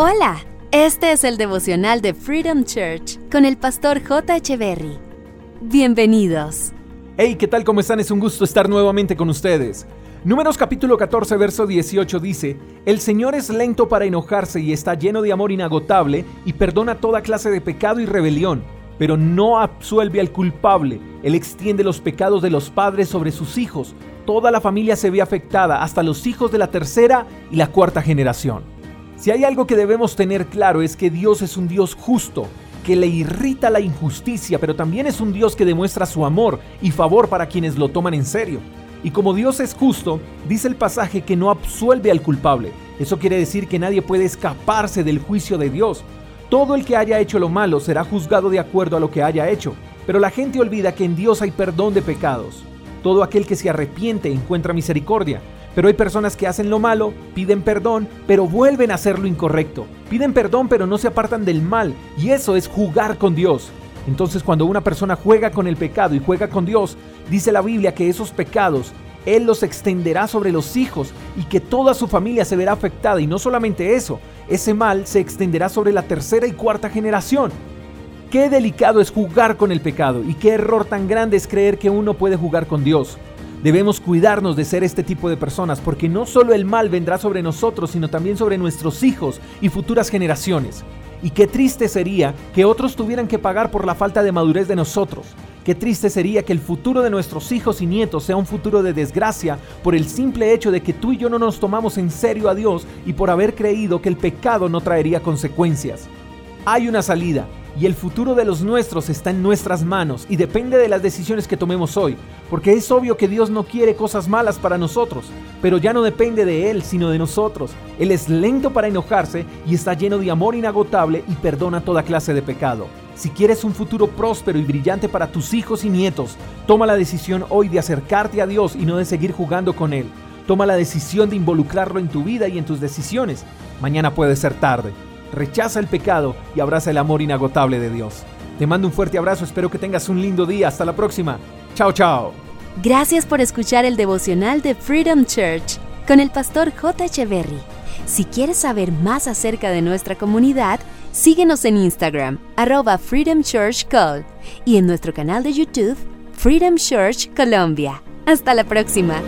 Hola, este es el devocional de Freedom Church con el pastor J. Berry. Bienvenidos. Hey, ¿qué tal? ¿Cómo están? Es un gusto estar nuevamente con ustedes. Números capítulo 14, verso 18 dice, El Señor es lento para enojarse y está lleno de amor inagotable y perdona toda clase de pecado y rebelión, pero no absuelve al culpable. Él extiende los pecados de los padres sobre sus hijos. Toda la familia se ve afectada, hasta los hijos de la tercera y la cuarta generación. Si hay algo que debemos tener claro es que Dios es un Dios justo, que le irrita la injusticia, pero también es un Dios que demuestra su amor y favor para quienes lo toman en serio. Y como Dios es justo, dice el pasaje que no absuelve al culpable. Eso quiere decir que nadie puede escaparse del juicio de Dios. Todo el que haya hecho lo malo será juzgado de acuerdo a lo que haya hecho. Pero la gente olvida que en Dios hay perdón de pecados. Todo aquel que se arrepiente encuentra misericordia. Pero hay personas que hacen lo malo, piden perdón, pero vuelven a hacer lo incorrecto. Piden perdón, pero no se apartan del mal. Y eso es jugar con Dios. Entonces cuando una persona juega con el pecado y juega con Dios, dice la Biblia que esos pecados Él los extenderá sobre los hijos y que toda su familia se verá afectada. Y no solamente eso, ese mal se extenderá sobre la tercera y cuarta generación. Qué delicado es jugar con el pecado y qué error tan grande es creer que uno puede jugar con Dios. Debemos cuidarnos de ser este tipo de personas porque no solo el mal vendrá sobre nosotros, sino también sobre nuestros hijos y futuras generaciones. Y qué triste sería que otros tuvieran que pagar por la falta de madurez de nosotros. Qué triste sería que el futuro de nuestros hijos y nietos sea un futuro de desgracia por el simple hecho de que tú y yo no nos tomamos en serio a Dios y por haber creído que el pecado no traería consecuencias. Hay una salida y el futuro de los nuestros está en nuestras manos y depende de las decisiones que tomemos hoy, porque es obvio que Dios no quiere cosas malas para nosotros, pero ya no depende de Él, sino de nosotros. Él es lento para enojarse y está lleno de amor inagotable y perdona toda clase de pecado. Si quieres un futuro próspero y brillante para tus hijos y nietos, toma la decisión hoy de acercarte a Dios y no de seguir jugando con Él. Toma la decisión de involucrarlo en tu vida y en tus decisiones. Mañana puede ser tarde rechaza el pecado y abraza el amor inagotable de Dios. Te mando un fuerte abrazo, espero que tengas un lindo día. Hasta la próxima. Chao, chao. Gracias por escuchar el devocional de Freedom Church con el pastor J. Echeverry. Si quieres saber más acerca de nuestra comunidad, síguenos en Instagram, arroba Freedom Church Call, y en nuestro canal de YouTube, Freedom Church Colombia. Hasta la próxima.